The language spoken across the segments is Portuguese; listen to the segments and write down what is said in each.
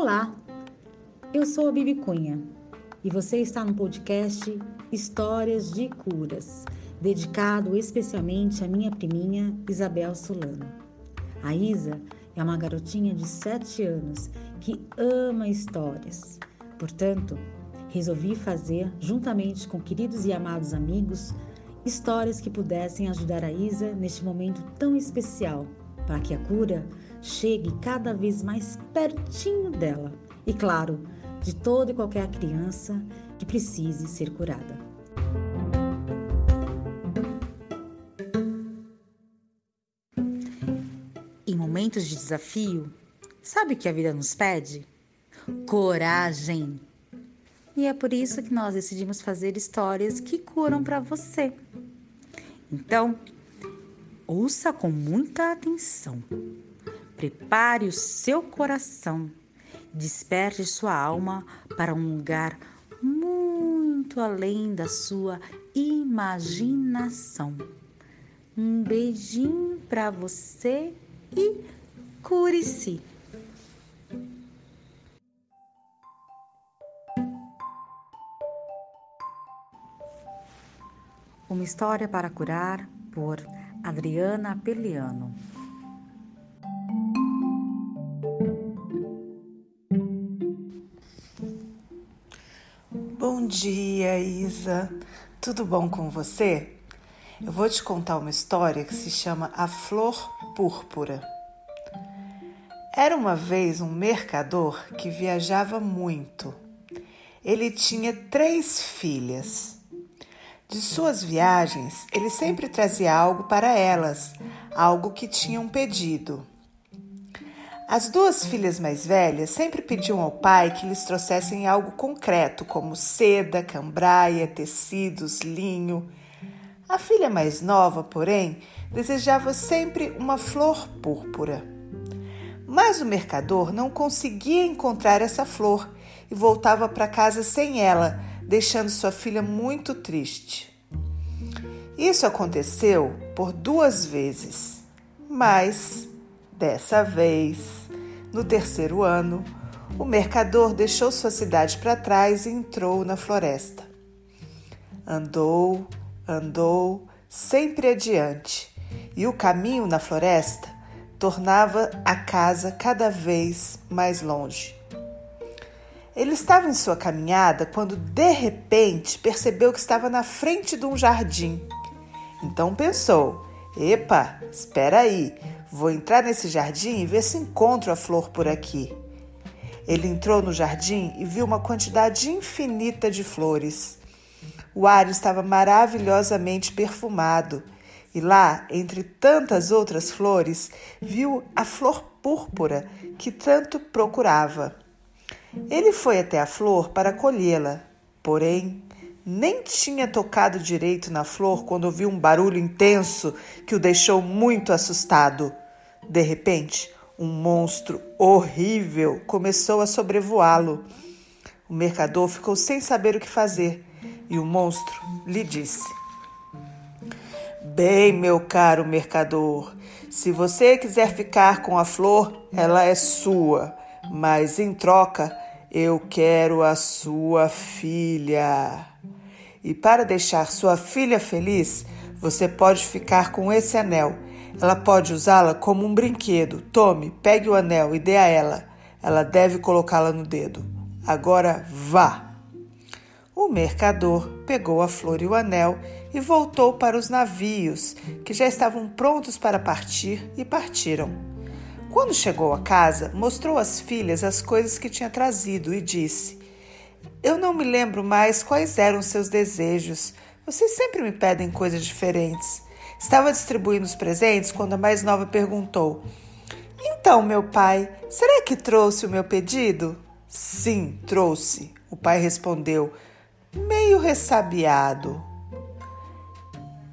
Olá, eu sou a Bibi Cunha e você está no podcast Histórias de Curas, dedicado especialmente à minha priminha Isabel Solano. A Isa é uma garotinha de 7 anos que ama histórias. Portanto, resolvi fazer, juntamente com queridos e amados amigos, histórias que pudessem ajudar a Isa neste momento tão especial, para que a cura chegue cada vez mais pertinho dela. E claro, de toda e qualquer criança que precise ser curada. Em momentos de desafio, sabe o que a vida nos pede? Coragem! E é por isso que nós decidimos fazer histórias que curam para você. Então, ouça com muita atenção. Prepare o seu coração. Desperte sua alma para um lugar muito além da sua imaginação. Um beijinho para você e cure-se. Uma história para curar por Adriana Peliano. Bom dia, Isa. Tudo bom com você? Eu vou te contar uma história que se chama A Flor Púrpura. Era uma vez um mercador que viajava muito. Ele tinha três filhas. De suas viagens, ele sempre trazia algo para elas, algo que tinham pedido. As duas filhas mais velhas sempre pediam ao pai que lhes trouxessem algo concreto, como seda, cambraia, tecidos, linho. A filha mais nova, porém, desejava sempre uma flor púrpura. Mas o mercador não conseguia encontrar essa flor e voltava para casa sem ela, deixando sua filha muito triste. Isso aconteceu por duas vezes, mas dessa vez, no terceiro ano, o mercador deixou sua cidade para trás e entrou na floresta. Andou, andou, sempre adiante, e o caminho na floresta tornava a casa cada vez mais longe. Ele estava em sua caminhada quando de repente percebeu que estava na frente de um jardim. Então pensou: Epa, espera aí, vou entrar nesse jardim e ver se encontro a flor por aqui. Ele entrou no jardim e viu uma quantidade infinita de flores. O ar estava maravilhosamente perfumado e lá, entre tantas outras flores, viu a flor púrpura que tanto procurava. Ele foi até a flor para colhê-la, porém nem tinha tocado direito na flor quando ouviu um barulho intenso que o deixou muito assustado. De repente, um monstro horrível começou a sobrevoá-lo. O mercador ficou sem saber o que fazer e o monstro lhe disse: Bem, meu caro mercador, se você quiser ficar com a flor, ela é sua mas em troca eu quero a sua filha. E para deixar sua filha feliz, você pode ficar com esse anel. Ela pode usá-la como um brinquedo. Tome, pegue o anel e dê a ela. Ela deve colocá-la no dedo. Agora vá. O mercador pegou a flor e o anel e voltou para os navios, que já estavam prontos para partir, e partiram. Quando chegou a casa, mostrou às filhas as coisas que tinha trazido e disse: Eu não me lembro mais quais eram seus desejos. Vocês sempre me pedem coisas diferentes. Estava distribuindo os presentes quando a mais nova perguntou: Então, meu pai, será que trouxe o meu pedido? Sim, trouxe, o pai respondeu, meio ressabiado.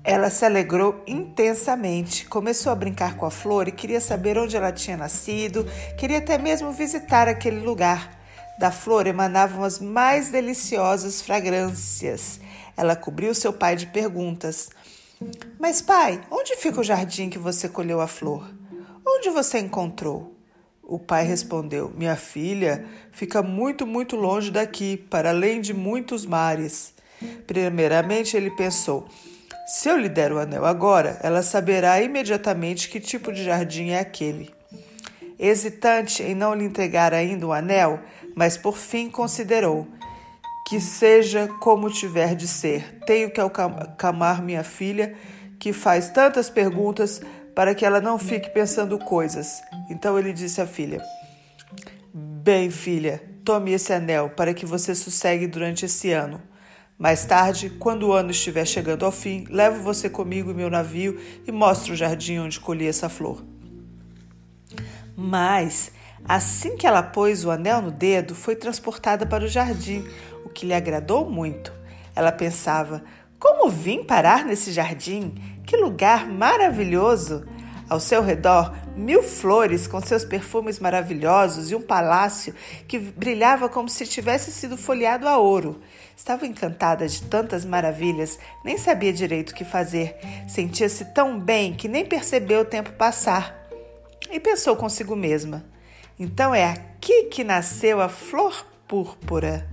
Ela se alegrou intensamente, começou a brincar com a flor e queria saber onde ela tinha nascido, queria até mesmo visitar aquele lugar. Da flor emanavam as mais deliciosas fragrâncias. Ela cobriu seu pai de perguntas. Mas, pai, onde fica o jardim que você colheu a flor? Onde você encontrou? O pai respondeu: Minha filha fica muito, muito longe daqui, para além de muitos mares. Primeiramente, ele pensou: se eu lhe der o anel agora, ela saberá imediatamente que tipo de jardim é aquele. Hesitante em não lhe entregar ainda o anel, mas por fim considerou: que seja como tiver de ser, tenho que acalmar minha filha, que faz tantas perguntas para que ela não fique pensando coisas. Então ele disse à filha: Bem, filha, tome esse anel para que você sossegue durante esse ano. Mais tarde, quando o ano estiver chegando ao fim, levo você comigo em meu navio e mostro o jardim onde colhi essa flor. Mas, assim que ela pôs o anel no dedo, foi transportada para o jardim, o que lhe agradou muito. Ela pensava: como vim parar nesse jardim? Que lugar maravilhoso! Ao seu redor, mil flores com seus perfumes maravilhosos e um palácio que brilhava como se tivesse sido folheado a ouro. Estava encantada de tantas maravilhas, nem sabia direito o que fazer. Sentia-se tão bem que nem percebeu o tempo passar. E pensou consigo mesma: então é aqui que nasceu a flor púrpura.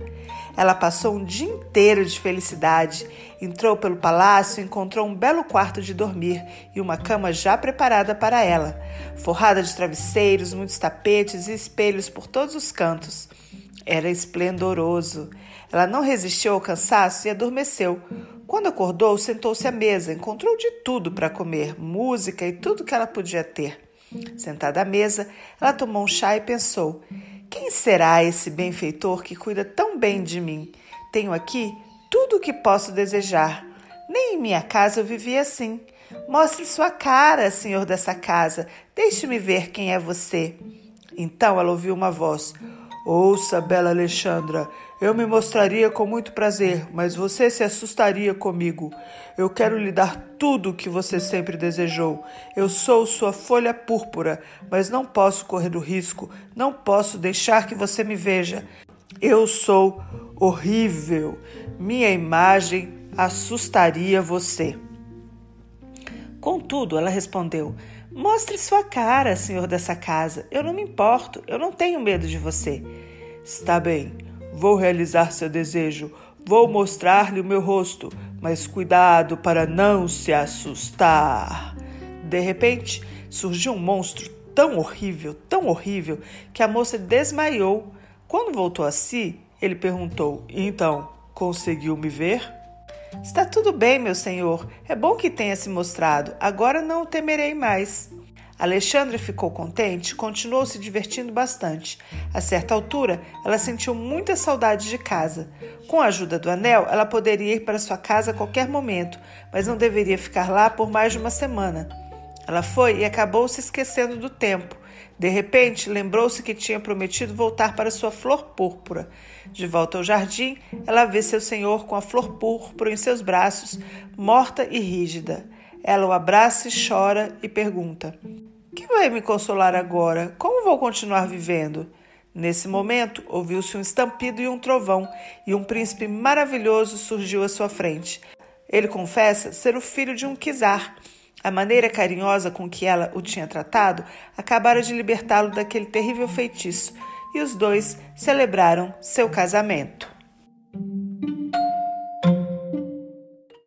Ela passou um dia inteiro de felicidade. Entrou pelo palácio e encontrou um belo quarto de dormir e uma cama já preparada para ela, forrada de travesseiros, muitos tapetes e espelhos por todos os cantos. Era esplendoroso. Ela não resistiu ao cansaço e adormeceu. Quando acordou, sentou-se à mesa, encontrou de tudo para comer, música e tudo que ela podia ter. Sentada à mesa, ela tomou um chá e pensou: quem será esse benfeitor que cuida tão bem de mim? Tenho aqui tudo o que posso desejar. Nem em minha casa eu vivi assim. Mostre sua cara, senhor dessa casa. Deixe-me ver quem é você. Então ela ouviu uma voz. Ouça, bela Alexandra, eu me mostraria com muito prazer, mas você se assustaria comigo. Eu quero lhe dar tudo o que você sempre desejou. Eu sou sua folha púrpura, mas não posso correr o risco, não posso deixar que você me veja. Eu sou horrível. Minha imagem assustaria você. Contudo, ela respondeu: Mostre sua cara, senhor dessa casa. Eu não me importo, eu não tenho medo de você. Está bem, vou realizar seu desejo. Vou mostrar-lhe o meu rosto, mas cuidado para não se assustar. De repente, surgiu um monstro tão horrível, tão horrível, que a moça desmaiou. Quando voltou a si, ele perguntou: Então, conseguiu me ver? Está tudo bem, meu senhor. É bom que tenha se mostrado. Agora não o temerei mais. Alexandra ficou contente e continuou se divertindo bastante. A certa altura, ela sentiu muita saudade de casa. Com a ajuda do anel, ela poderia ir para sua casa a qualquer momento, mas não deveria ficar lá por mais de uma semana. Ela foi e acabou se esquecendo do tempo. De repente, lembrou-se que tinha prometido voltar para sua flor púrpura. De volta ao jardim, ela vê seu senhor com a flor púrpura em seus braços, morta e rígida. Ela o abraça e chora e pergunta: Que vai me consolar agora? Como vou continuar vivendo? Nesse momento, ouviu-se um estampido e um trovão, e um príncipe maravilhoso surgiu à sua frente. Ele confessa ser o filho de um czar. A maneira carinhosa com que ela o tinha tratado acabara de libertá-lo daquele terrível feitiço, e os dois celebraram seu casamento.